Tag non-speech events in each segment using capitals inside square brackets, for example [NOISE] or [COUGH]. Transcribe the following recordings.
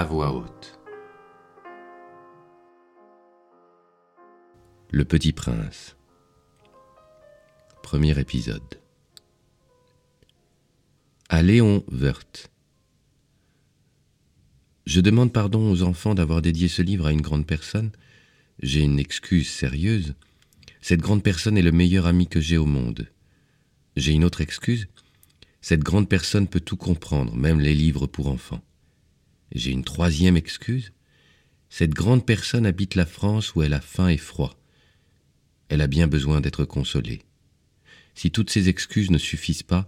à voix haute. Le Petit Prince. Premier épisode. À Léon Werth. Je demande pardon aux enfants d'avoir dédié ce livre à une grande personne. J'ai une excuse sérieuse. Cette grande personne est le meilleur ami que j'ai au monde. J'ai une autre excuse. Cette grande personne peut tout comprendre, même les livres pour enfants. J'ai une troisième excuse. Cette grande personne habite la France où elle a faim et froid. Elle a bien besoin d'être consolée. Si toutes ces excuses ne suffisent pas,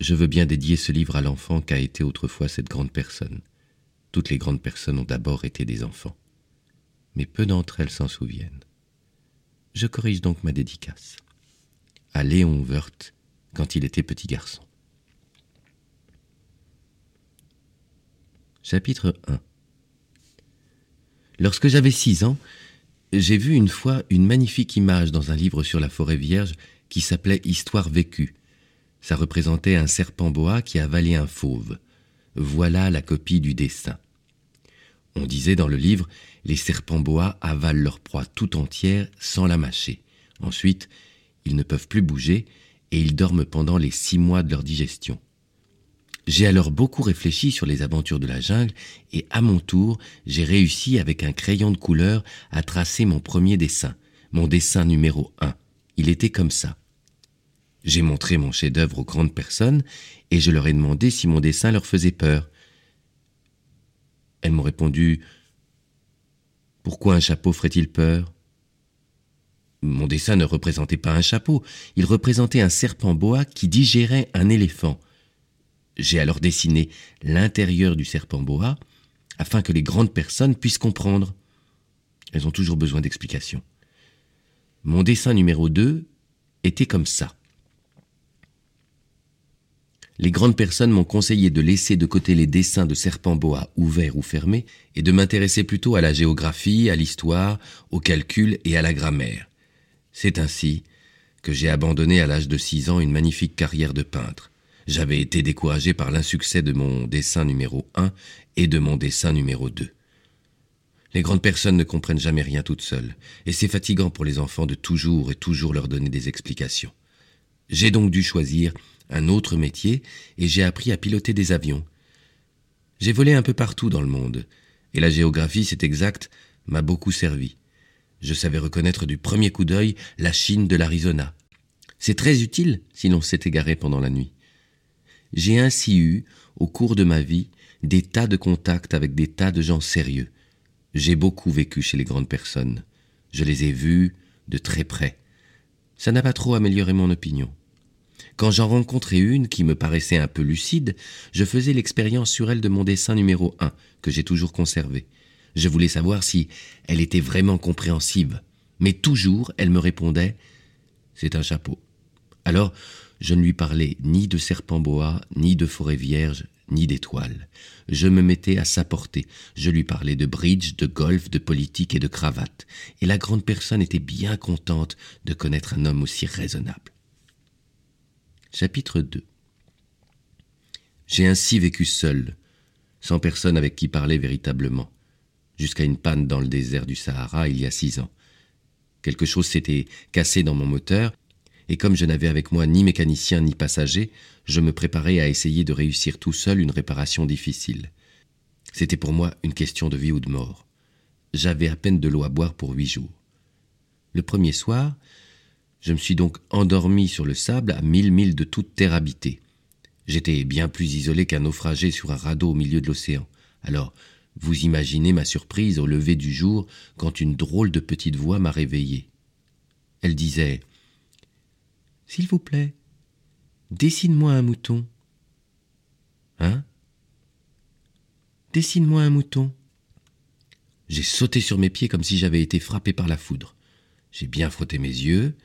je veux bien dédier ce livre à l'enfant qu'a été autrefois cette grande personne. Toutes les grandes personnes ont d'abord été des enfants. Mais peu d'entre elles s'en souviennent. Je corrige donc ma dédicace. À Léon Werth, quand il était petit garçon. Chapitre 1 Lorsque j'avais six ans, j'ai vu une fois une magnifique image dans un livre sur la forêt vierge qui s'appelait Histoire vécue. Ça représentait un serpent boa qui avalait un fauve. Voilà la copie du dessin. On disait dans le livre, les serpents boa avalent leur proie tout entière sans la mâcher. Ensuite, ils ne peuvent plus bouger et ils dorment pendant les six mois de leur digestion. J'ai alors beaucoup réfléchi sur les aventures de la jungle et à mon tour, j'ai réussi avec un crayon de couleur à tracer mon premier dessin, mon dessin numéro un. Il était comme ça. J'ai montré mon chef-d'œuvre aux grandes personnes et je leur ai demandé si mon dessin leur faisait peur. Elles m'ont répondu Pourquoi un chapeau ferait-il peur? Mon dessin ne représentait pas un chapeau, il représentait un serpent boa qui digérait un éléphant. J'ai alors dessiné l'intérieur du serpent boa afin que les grandes personnes puissent comprendre. Elles ont toujours besoin d'explications. Mon dessin numéro 2 était comme ça. Les grandes personnes m'ont conseillé de laisser de côté les dessins de serpents boa ouverts ou fermés et de m'intéresser plutôt à la géographie, à l'histoire, au calcul et à la grammaire. C'est ainsi que j'ai abandonné à l'âge de six ans une magnifique carrière de peintre. J'avais été découragé par l'insuccès de mon dessin numéro 1 et de mon dessin numéro 2. Les grandes personnes ne comprennent jamais rien toutes seules, et c'est fatigant pour les enfants de toujours et toujours leur donner des explications. J'ai donc dû choisir un autre métier, et j'ai appris à piloter des avions. J'ai volé un peu partout dans le monde, et la géographie, c'est exact, m'a beaucoup servi. Je savais reconnaître du premier coup d'œil la Chine de l'Arizona. C'est très utile si l'on s'est égaré pendant la nuit. J'ai ainsi eu, au cours de ma vie, des tas de contacts avec des tas de gens sérieux. J'ai beaucoup vécu chez les grandes personnes. Je les ai vus de très près. Ça n'a pas trop amélioré mon opinion. Quand j'en rencontrais une qui me paraissait un peu lucide, je faisais l'expérience sur elle de mon dessin numéro un, que j'ai toujours conservé. Je voulais savoir si elle était vraiment compréhensive. Mais toujours, elle me répondait C'est un chapeau. Alors, je ne lui parlais ni de serpent boa, ni de forêt vierge, ni d'étoiles. Je me mettais à sa portée. Je lui parlais de bridge, de golf, de politique et de cravate. Et la grande personne était bien contente de connaître un homme aussi raisonnable. Chapitre 2 J'ai ainsi vécu seul, sans personne avec qui parler véritablement, jusqu'à une panne dans le désert du Sahara il y a six ans. Quelque chose s'était cassé dans mon moteur et comme je n'avais avec moi ni mécanicien ni passager, je me préparais à essayer de réussir tout seul une réparation difficile. C'était pour moi une question de vie ou de mort. J'avais à peine de l'eau à boire pour huit jours. Le premier soir, je me suis donc endormi sur le sable à mille milles de toute terre habitée. J'étais bien plus isolé qu'un naufragé sur un radeau au milieu de l'océan. Alors, vous imaginez ma surprise au lever du jour quand une drôle de petite voix m'a réveillé. Elle disait s'il vous plaît, dessine-moi un mouton. Hein? Dessine-moi un mouton. J'ai sauté sur mes pieds comme si j'avais été frappé par la foudre. J'ai bien frotté mes yeux,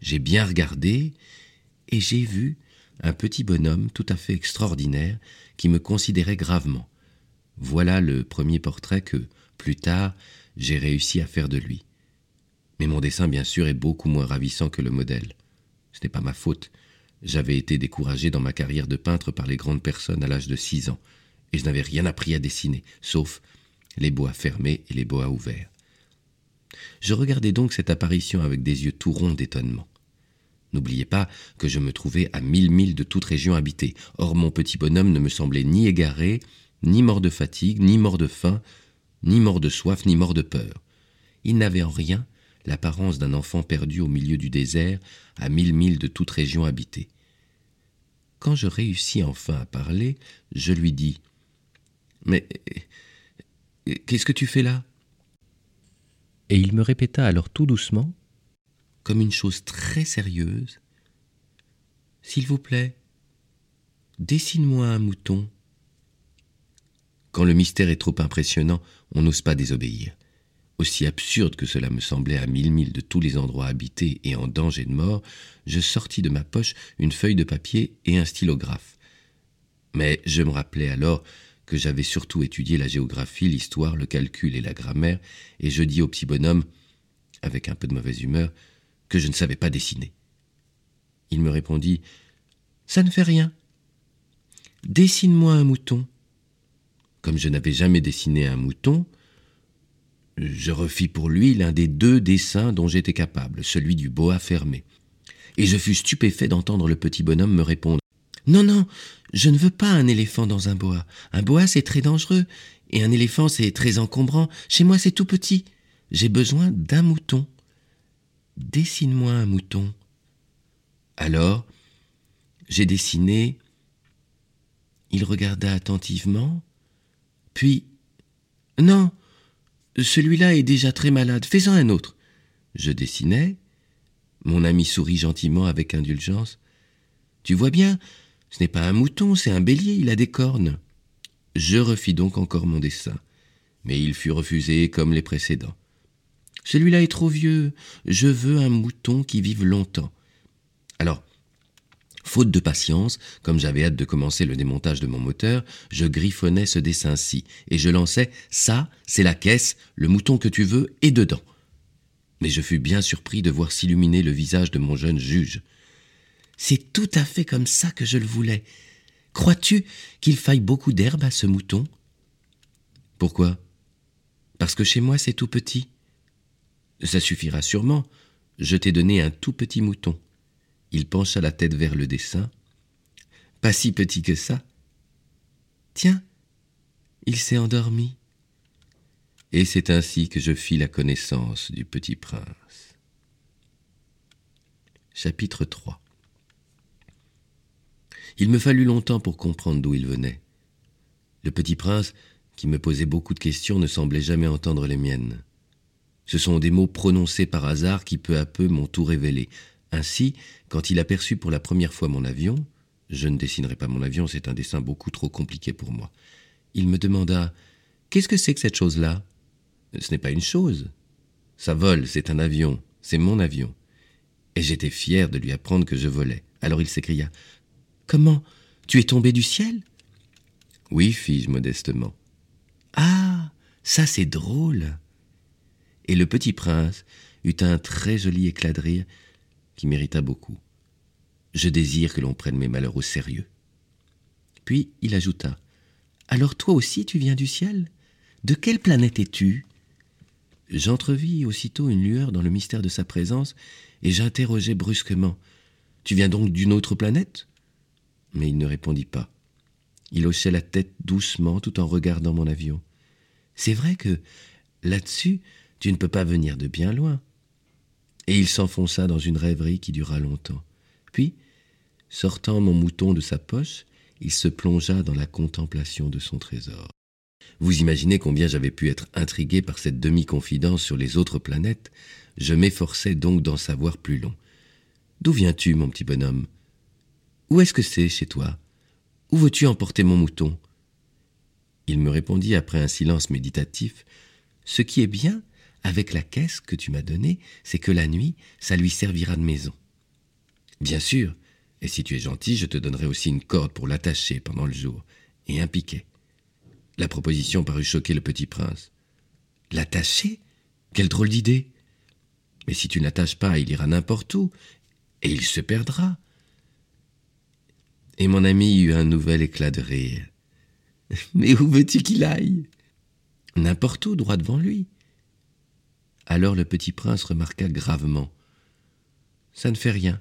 j'ai bien regardé, et j'ai vu un petit bonhomme tout à fait extraordinaire qui me considérait gravement. Voilà le premier portrait que, plus tard, j'ai réussi à faire de lui. Mais mon dessin, bien sûr, est beaucoup moins ravissant que le modèle. Ce n'est pas ma faute. J'avais été découragé dans ma carrière de peintre par les grandes personnes à l'âge de six ans, et je n'avais rien appris à dessiner, sauf les bois fermés et les bois ouverts. Je regardais donc cette apparition avec des yeux tout ronds d'étonnement. N'oubliez pas que je me trouvais à mille milles de toute région habitée. Or mon petit bonhomme ne me semblait ni égaré, ni mort de fatigue, ni mort de faim, ni mort de soif, ni mort de peur. Il n'avait en rien l'apparence d'un enfant perdu au milieu du désert, à mille milles de toute région habitée. Quand je réussis enfin à parler, je lui dis Mais qu'est-ce que tu fais là? Et il me répéta alors tout doucement comme une chose très sérieuse. S'il vous plaît, dessine-moi un mouton. Quand le mystère est trop impressionnant, on n'ose pas désobéir. Aussi absurde que cela me semblait à mille milles de tous les endroits habités et en danger de mort, je sortis de ma poche une feuille de papier et un stylographe. Mais je me rappelais alors que j'avais surtout étudié la géographie, l'histoire, le calcul et la grammaire, et je dis au petit bonhomme, avec un peu de mauvaise humeur, que je ne savais pas dessiner. Il me répondit Ça ne fait rien. Dessine-moi un mouton. Comme je n'avais jamais dessiné un mouton, je refis pour lui l'un des deux dessins dont j'étais capable, celui du boa fermé. Et je fus stupéfait d'entendre le petit bonhomme me répondre Non, non, je ne veux pas un éléphant dans un boa. Un boa, c'est très dangereux, et un éléphant, c'est très encombrant. Chez moi, c'est tout petit. J'ai besoin d'un mouton. Dessine-moi un mouton. Alors, j'ai dessiné. Il regarda attentivement, puis Non, celui-là est déjà très malade, fais-en un autre. Je dessinais. Mon ami sourit gentiment avec indulgence. Tu vois bien, ce n'est pas un mouton, c'est un bélier, il a des cornes. Je refis donc encore mon dessin, mais il fut refusé comme les précédents. Celui-là est trop vieux. Je veux un mouton qui vive longtemps. Alors, faute de patience, comme j'avais hâte de commencer le démontage de mon moteur, je griffonnais ce dessin-ci, et je lançais Ça, c'est la caisse, le mouton que tu veux est dedans. Mais je fus bien surpris de voir s'illuminer le visage de mon jeune juge. C'est tout à fait comme ça que je le voulais. Crois-tu qu'il faille beaucoup d'herbe à ce mouton? Pourquoi? Parce que chez moi c'est tout petit. Ça suffira sûrement. Je t'ai donné un tout petit mouton. Il pencha la tête vers le dessin. Pas si petit que ça. Tiens, il s'est endormi. Et c'est ainsi que je fis la connaissance du petit prince. Chapitre 3 Il me fallut longtemps pour comprendre d'où il venait. Le petit prince, qui me posait beaucoup de questions, ne semblait jamais entendre les miennes. Ce sont des mots prononcés par hasard qui peu à peu m'ont tout révélé. Ainsi, quand il aperçut pour la première fois mon avion, je ne dessinerai pas mon avion, c'est un dessin beaucoup trop compliqué pour moi. Il me demanda Qu'est-ce que c'est que cette chose-là Ce n'est pas une chose. Ça vole, c'est un avion, c'est mon avion. Et j'étais fier de lui apprendre que je volais. Alors il s'écria Comment Tu es tombé du ciel? Oui, fis-je modestement. Ah, ça c'est drôle et le petit prince eut un très joli éclat de rire qui mérita beaucoup. Je désire que l'on prenne mes malheurs au sérieux. Puis il ajouta Alors toi aussi tu viens du ciel? De quelle planète es-tu? J'entrevis aussitôt une lueur dans le mystère de sa présence, et j'interrogeai brusquement Tu viens donc d'une autre planète? Mais il ne répondit pas. Il hochait la tête doucement tout en regardant mon avion. C'est vrai que, là-dessus, tu ne peux pas venir de bien loin. Et il s'enfonça dans une rêverie qui dura longtemps. Puis, sortant mon mouton de sa poche, il se plongea dans la contemplation de son trésor. Vous imaginez combien j'avais pu être intrigué par cette demi-confidence sur les autres planètes. Je m'efforçais donc d'en savoir plus long. D'où viens-tu, mon petit bonhomme? Où est-ce que c'est chez toi? Où veux-tu emporter mon mouton? Il me répondit après un silence méditatif Ce qui est bien, avec la caisse que tu m'as donnée, c'est que la nuit, ça lui servira de maison. Bien sûr, et si tu es gentil, je te donnerai aussi une corde pour l'attacher pendant le jour, et un piquet. La proposition parut choquer le petit prince. L'attacher? Quelle drôle d'idée Mais si tu ne l'attaches pas, il ira n'importe où, et il se perdra. Et mon ami eut un nouvel éclat de rire. [LAUGHS] Mais où veux-tu qu'il aille? N'importe où, droit devant lui. Alors le petit prince remarqua gravement. Ça ne fait rien.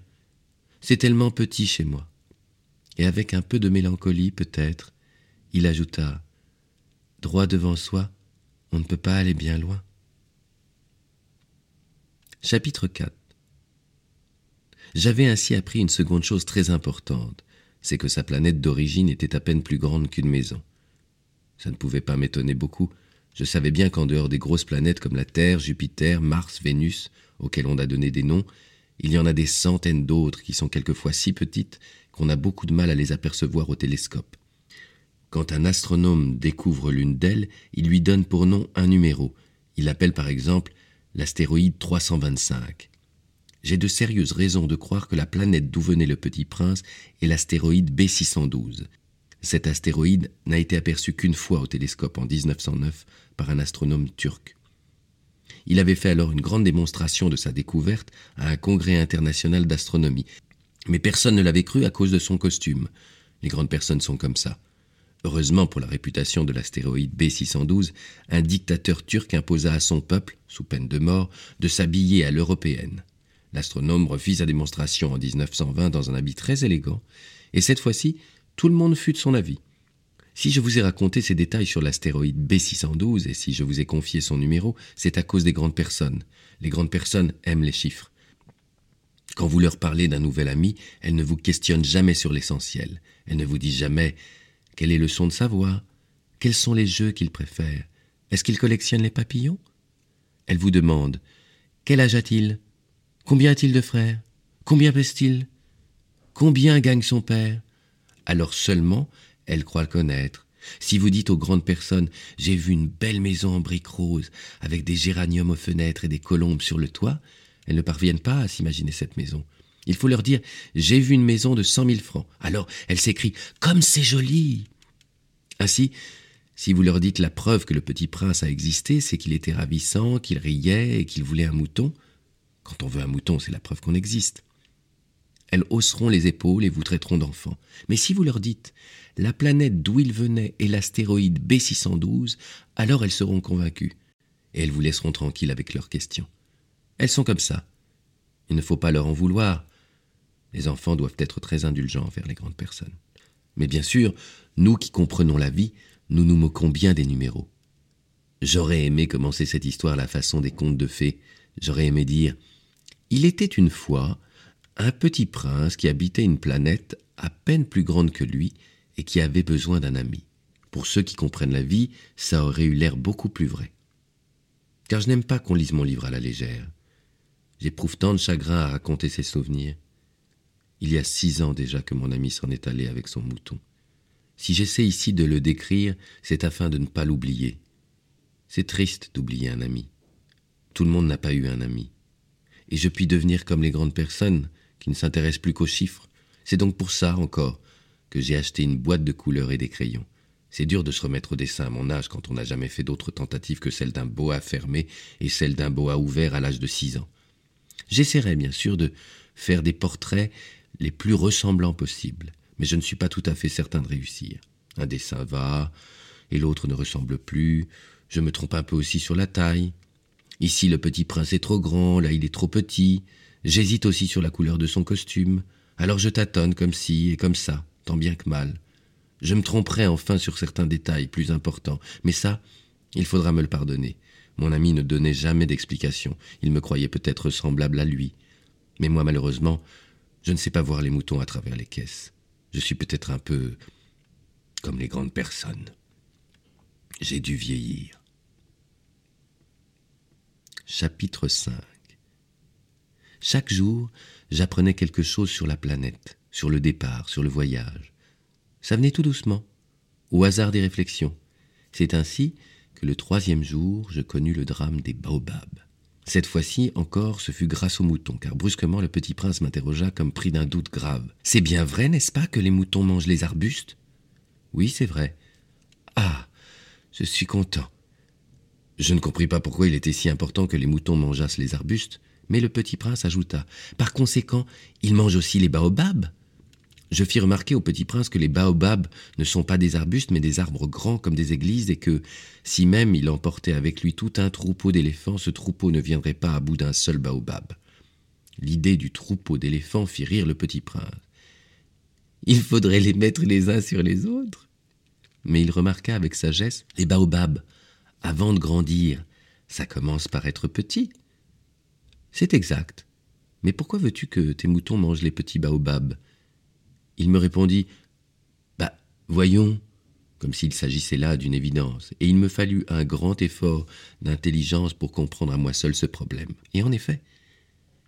C'est tellement petit chez moi. Et avec un peu de mélancolie, peut-être, il ajouta Droit devant soi, on ne peut pas aller bien loin. Chapitre 4 J'avais ainsi appris une seconde chose très importante, c'est que sa planète d'origine était à peine plus grande qu'une maison. Ça ne pouvait pas m'étonner beaucoup. Je savais bien qu'en dehors des grosses planètes comme la Terre, Jupiter, Mars, Vénus, auxquelles on a donné des noms, il y en a des centaines d'autres qui sont quelquefois si petites qu'on a beaucoup de mal à les apercevoir au télescope. Quand un astronome découvre l'une d'elles, il lui donne pour nom un numéro. Il l'appelle par exemple l'astéroïde 325. J'ai de sérieuses raisons de croire que la planète d'où venait le petit prince est l'astéroïde B612. Cet astéroïde n'a été aperçu qu'une fois au télescope en 1909 par un astronome turc. Il avait fait alors une grande démonstration de sa découverte à un congrès international d'astronomie. Mais personne ne l'avait cru à cause de son costume. Les grandes personnes sont comme ça. Heureusement pour la réputation de l'astéroïde B612, un dictateur turc imposa à son peuple, sous peine de mort, de s'habiller à l'européenne. L'astronome refit sa démonstration en 1920 dans un habit très élégant, et cette fois-ci, tout le monde fut de son avis. Si je vous ai raconté ces détails sur l'astéroïde B612 et si je vous ai confié son numéro, c'est à cause des grandes personnes. Les grandes personnes aiment les chiffres. Quand vous leur parlez d'un nouvel ami, elles ne vous questionnent jamais sur l'essentiel. Elles ne vous disent jamais quel est le son de sa voix? Quels sont les jeux qu'il préfère? Est-ce qu'il collectionne les papillons? Elle vous demande Quel âge a-t-il? Combien a-t-il de frères? Combien pèse-t-il? Combien gagne son père? Alors seulement, elle croit le connaître. Si vous dites aux grandes personnes J'ai vu une belle maison en briques roses, avec des géraniums aux fenêtres et des colombes sur le toit, elles ne parviennent pas à s'imaginer cette maison. Il faut leur dire J'ai vu une maison de cent mille francs. Alors elles s'écrient Comme c'est joli Ainsi, si vous leur dites la preuve que le petit prince a existé, c'est qu'il était ravissant, qu'il riait et qu'il voulait un mouton. Quand on veut un mouton, c'est la preuve qu'on existe. Elles hausseront les épaules et vous traiteront d'enfant. Mais si vous leur dites la planète d'où il venait est l'astéroïde B612, alors elles seront convaincues. Et elles vous laisseront tranquille avec leurs questions. Elles sont comme ça. Il ne faut pas leur en vouloir. Les enfants doivent être très indulgents envers les grandes personnes. Mais bien sûr, nous qui comprenons la vie, nous nous moquons bien des numéros. J'aurais aimé commencer cette histoire à la façon des contes de fées. J'aurais aimé dire Il était une fois un petit prince qui habitait une planète à peine plus grande que lui et qui avait besoin d'un ami. Pour ceux qui comprennent la vie, ça aurait eu l'air beaucoup plus vrai. Car je n'aime pas qu'on lise mon livre à la légère. J'éprouve tant de chagrin à raconter ses souvenirs. Il y a six ans déjà que mon ami s'en est allé avec son mouton. Si j'essaie ici de le décrire, c'est afin de ne pas l'oublier. C'est triste d'oublier un ami. Tout le monde n'a pas eu un ami. Et je puis devenir comme les grandes personnes qui ne s'intéressent plus qu'aux chiffres. C'est donc pour ça encore que j'ai acheté une boîte de couleurs et des crayons. C'est dur de se remettre au dessin à mon âge quand on n'a jamais fait d'autres tentatives que celle d'un boa fermé et celle d'un boa ouvert à l'âge de six ans. J'essaierai bien sûr de faire des portraits les plus ressemblants possibles, mais je ne suis pas tout à fait certain de réussir. Un dessin va, et l'autre ne ressemble plus, je me trompe un peu aussi sur la taille. Ici le petit prince est trop grand, là il est trop petit, j'hésite aussi sur la couleur de son costume, alors je tâtonne comme ci et comme ça tant bien que mal. Je me tromperai enfin sur certains détails plus importants, mais ça, il faudra me le pardonner. Mon ami ne donnait jamais d'explication, il me croyait peut-être semblable à lui. Mais moi, malheureusement, je ne sais pas voir les moutons à travers les caisses. Je suis peut-être un peu comme les grandes personnes. J'ai dû vieillir. Chapitre 5 Chaque jour, j'apprenais quelque chose sur la planète sur le départ, sur le voyage. Ça venait tout doucement, au hasard des réflexions. C'est ainsi que le troisième jour, je connus le drame des baobabs. Cette fois-ci encore, ce fut grâce aux moutons, car brusquement le petit prince m'interrogea comme pris d'un doute grave. C'est bien vrai, n'est-ce pas, que les moutons mangent les arbustes? Oui, c'est vrai. Ah, je suis content. Je ne compris pas pourquoi il était si important que les moutons mangeassent les arbustes, mais le petit prince ajouta Par conséquent, ils mangent aussi les baobabs Je fis remarquer au petit prince que les baobabs ne sont pas des arbustes mais des arbres grands comme des églises et que, si même il emportait avec lui tout un troupeau d'éléphants, ce troupeau ne viendrait pas à bout d'un seul baobab. L'idée du troupeau d'éléphants fit rire le petit prince. Il faudrait les mettre les uns sur les autres. Mais il remarqua avec sagesse les baobabs, avant de grandir, ça commence par être petit. C'est exact. Mais pourquoi veux-tu que tes moutons mangent les petits baobabs? Il me répondit Bah, voyons, comme s'il s'agissait là d'une évidence, et il me fallut un grand effort d'intelligence pour comprendre à moi seul ce problème. Et en effet,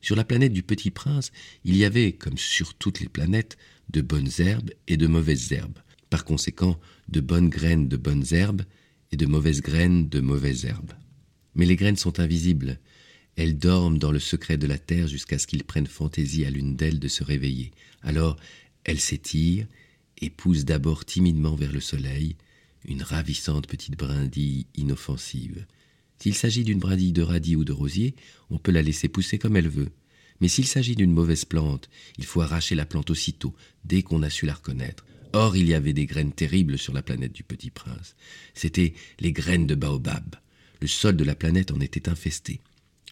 sur la planète du Petit Prince, il y avait, comme sur toutes les planètes, de bonnes herbes et de mauvaises herbes. Par conséquent, de bonnes graines de bonnes herbes et de mauvaises graines de mauvaises herbes. Mais les graines sont invisibles, elles dorment dans le secret de la terre jusqu'à ce qu'il prenne fantaisie à l'une d'elles de se réveiller. Alors elles s'étirent et poussent d'abord timidement vers le soleil, une ravissante petite brindille inoffensive. S'il s'agit d'une brindille de radis ou de rosier, on peut la laisser pousser comme elle veut. Mais s'il s'agit d'une mauvaise plante, il faut arracher la plante aussitôt, dès qu'on a su la reconnaître. Or, il y avait des graines terribles sur la planète du Petit Prince. C'étaient les graines de baobab. Le sol de la planète en était infesté.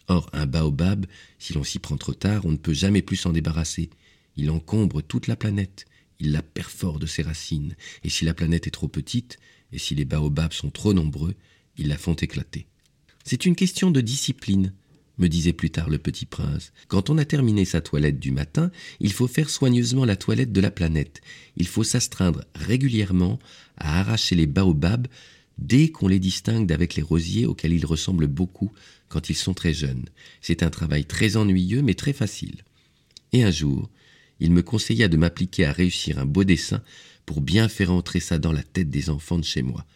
Or, un baobab, si l'on s'y prend trop tard, on ne peut jamais plus s'en débarrasser. Il encombre toute la planète, il la perfore de ses racines, et si la planète est trop petite, et si les baobabs sont trop nombreux, ils la font éclater. C'est une question de discipline, me disait plus tard le petit prince. Quand on a terminé sa toilette du matin, il faut faire soigneusement la toilette de la planète. Il faut s'astreindre régulièrement à arracher les baobabs dès qu'on les distingue d'avec les rosiers auxquels ils ressemblent beaucoup quand ils sont très jeunes. C'est un travail très ennuyeux mais très facile. Et un jour, il me conseilla de m'appliquer à réussir un beau dessin pour bien faire entrer ça dans la tête des enfants de chez moi.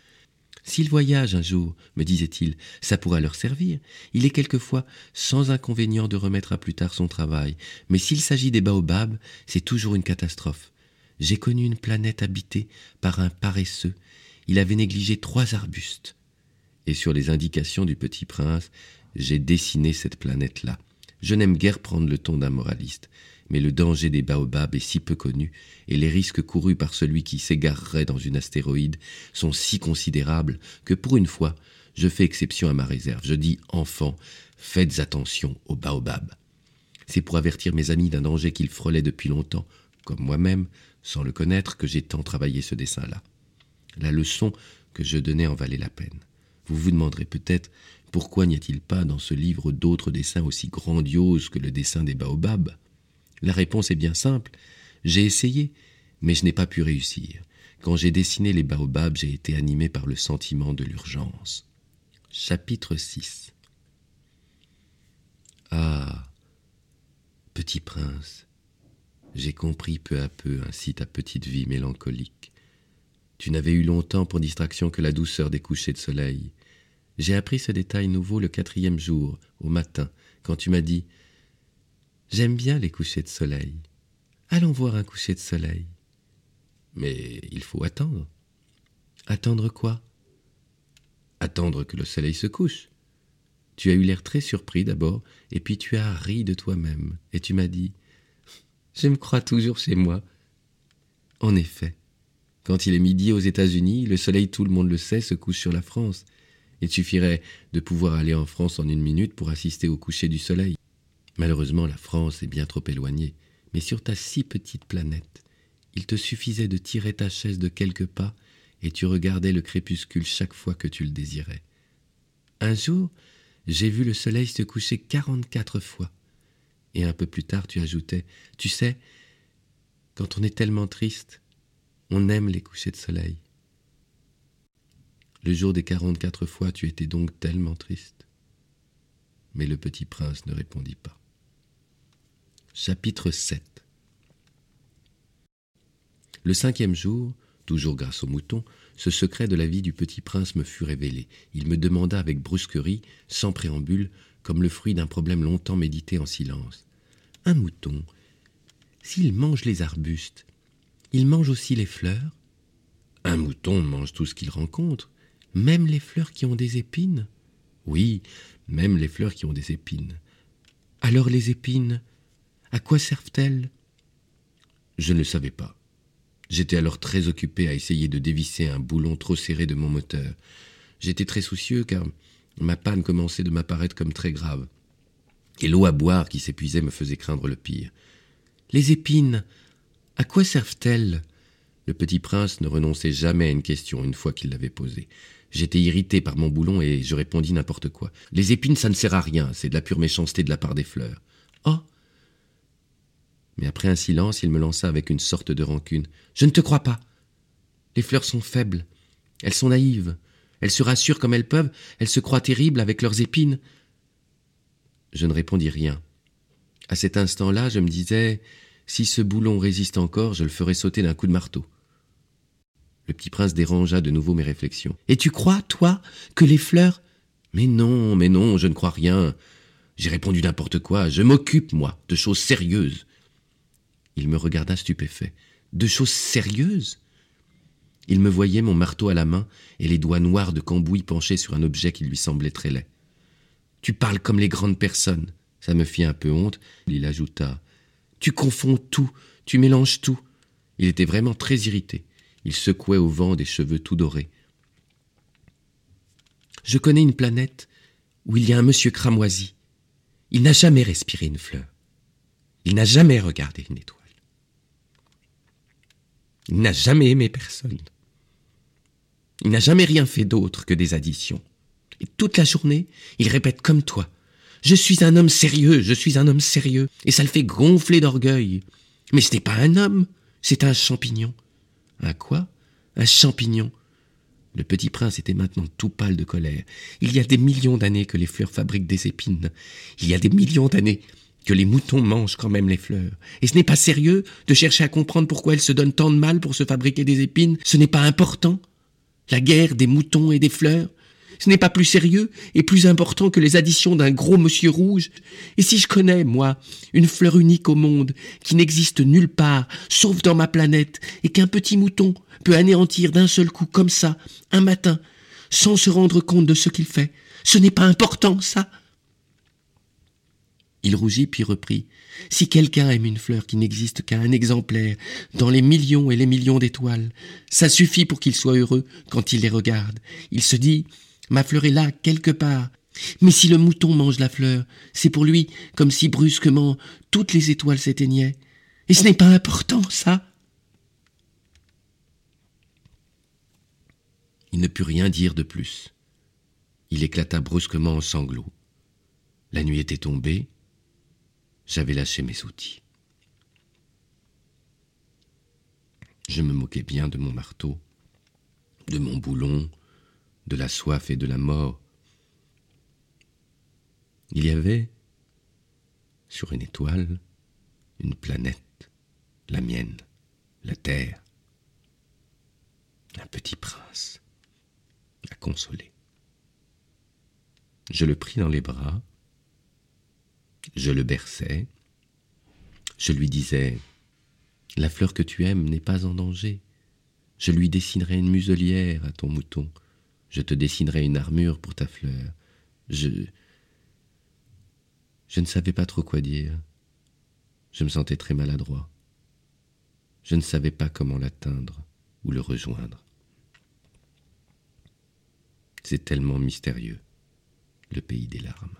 S'ils voyagent un jour, me disait-il, ça pourra leur servir. Il est quelquefois sans inconvénient de remettre à plus tard son travail, mais s'il s'agit des baobabs, c'est toujours une catastrophe. J'ai connu une planète habitée par un paresseux il avait négligé trois arbustes. Et sur les indications du petit prince, j'ai dessiné cette planète-là. Je n'aime guère prendre le ton d'un moraliste, mais le danger des baobabs est si peu connu, et les risques courus par celui qui s'égarerait dans une astéroïde sont si considérables que pour une fois, je fais exception à ma réserve. Je dis enfants, faites attention aux baobabs. C'est pour avertir mes amis d'un danger qu'ils frôlaient depuis longtemps, comme moi-même, sans le connaître, que j'ai tant travaillé ce dessin-là la leçon que je donnais en valait la peine. Vous vous demanderez peut-être pourquoi n'y a-t-il pas dans ce livre d'autres dessins aussi grandioses que le dessin des baobabs La réponse est bien simple. J'ai essayé, mais je n'ai pas pu réussir. Quand j'ai dessiné les baobabs, j'ai été animé par le sentiment de l'urgence. Chapitre 6 Ah Petit prince, j'ai compris peu à peu ainsi ta petite vie mélancolique. Tu n'avais eu longtemps pour distraction que la douceur des couchers de soleil. J'ai appris ce détail nouveau le quatrième jour, au matin, quand tu m'as dit J'aime bien les couchers de soleil. Allons voir un coucher de soleil. Mais il faut attendre. Attendre quoi? Attendre que le soleil se couche. Tu as eu l'air très surpris d'abord, et puis tu as ri de toi-même, et tu m'as dit Je me crois toujours chez moi. En effet, quand il est midi aux États-Unis, le soleil, tout le monde le sait, se couche sur la France. Il suffirait de pouvoir aller en France en une minute pour assister au coucher du soleil. Malheureusement, la France est bien trop éloignée. Mais sur ta si petite planète, il te suffisait de tirer ta chaise de quelques pas et tu regardais le crépuscule chaque fois que tu le désirais. Un jour, j'ai vu le soleil se coucher quarante-quatre fois. Et un peu plus tard, tu ajoutais Tu sais, quand on est tellement triste, on aime les couchers de soleil. Le jour des quarante-quatre fois, tu étais donc tellement triste. Mais le petit prince ne répondit pas. Chapitre 7 Le cinquième jour, toujours grâce au mouton, ce secret de la vie du petit prince me fut révélé. Il me demanda avec brusquerie, sans préambule, comme le fruit d'un problème longtemps médité en silence. Un mouton, s'il mange les arbustes, il mange aussi les fleurs. Un mouton mange tout ce qu'il rencontre, même les fleurs qui ont des épines. Oui, même les fleurs qui ont des épines. Alors les épines, à quoi servent-elles? Je ne le savais pas. J'étais alors très occupé à essayer de dévisser un boulon trop serré de mon moteur. J'étais très soucieux car ma panne commençait de m'apparaître comme très grave. Et l'eau à boire qui s'épuisait me faisait craindre le pire. Les épines, à quoi servent-elles? Le petit prince ne renonçait jamais à une question une fois qu'il l'avait posée. J'étais irrité par mon boulon et je répondis n'importe quoi. Les épines, ça ne sert à rien, c'est de la pure méchanceté de la part des fleurs. Oh Mais après un silence, il me lança avec une sorte de rancune. Je ne te crois pas. Les fleurs sont faibles, elles sont naïves, elles se rassurent comme elles peuvent, elles se croient terribles avec leurs épines. Je ne répondis rien. À cet instant-là, je me disais, si ce boulon résiste encore, je le ferai sauter d'un coup de marteau. Le petit prince dérangea de nouveau mes réflexions. Et tu crois, toi, que les fleurs? Mais non, mais non, je ne crois rien. J'ai répondu n'importe quoi. Je m'occupe, moi, de choses sérieuses. Il me regarda stupéfait. De choses sérieuses? Il me voyait mon marteau à la main et les doigts noirs de cambouis penchés sur un objet qui lui semblait très laid. Tu parles comme les grandes personnes. Ça me fit un peu honte. Il ajouta Tu confonds tout, tu mélanges tout. Il était vraiment très irrité. Il secouait au vent des cheveux tout dorés. Je connais une planète où il y a un monsieur cramoisi. Il n'a jamais respiré une fleur. Il n'a jamais regardé une étoile. Il n'a jamais aimé personne. Il n'a jamais rien fait d'autre que des additions. Et toute la journée, il répète comme toi. Je suis un homme sérieux, je suis un homme sérieux. Et ça le fait gonfler d'orgueil. Mais ce n'est pas un homme, c'est un champignon. Un quoi? Un champignon. Le petit prince était maintenant tout pâle de colère. Il y a des millions d'années que les fleurs fabriquent des épines. Il y a des millions d'années que les moutons mangent quand même les fleurs. Et ce n'est pas sérieux de chercher à comprendre pourquoi elles se donnent tant de mal pour se fabriquer des épines. Ce n'est pas important. La guerre des moutons et des fleurs. Ce n'est pas plus sérieux et plus important que les additions d'un gros monsieur rouge. Et si je connais, moi, une fleur unique au monde, qui n'existe nulle part, sauf dans ma planète, et qu'un petit mouton peut anéantir d'un seul coup comme ça, un matin, sans se rendre compte de ce qu'il fait, ce n'est pas important, ça. Il rougit puis reprit. Si quelqu'un aime une fleur qui n'existe qu'à un exemplaire dans les millions et les millions d'étoiles, ça suffit pour qu'il soit heureux quand il les regarde. Il se dit Ma fleur est là, quelque part. Mais si le mouton mange la fleur, c'est pour lui comme si brusquement toutes les étoiles s'éteignaient. Et ce n'est pas important, ça. Il ne put rien dire de plus. Il éclata brusquement en sanglots. La nuit était tombée. J'avais lâché mes outils. Je me moquais bien de mon marteau, de mon boulon, de la soif et de la mort. Il y avait, sur une étoile, une planète, la mienne, la Terre, un petit prince, à consoler. Je le pris dans les bras, je le berçais, je lui disais La fleur que tu aimes n'est pas en danger. Je lui dessinerai une muselière à ton mouton. Je te dessinerai une armure pour ta fleur. Je. Je ne savais pas trop quoi dire. Je me sentais très maladroit. Je ne savais pas comment l'atteindre ou le rejoindre. C'est tellement mystérieux, le pays des larmes.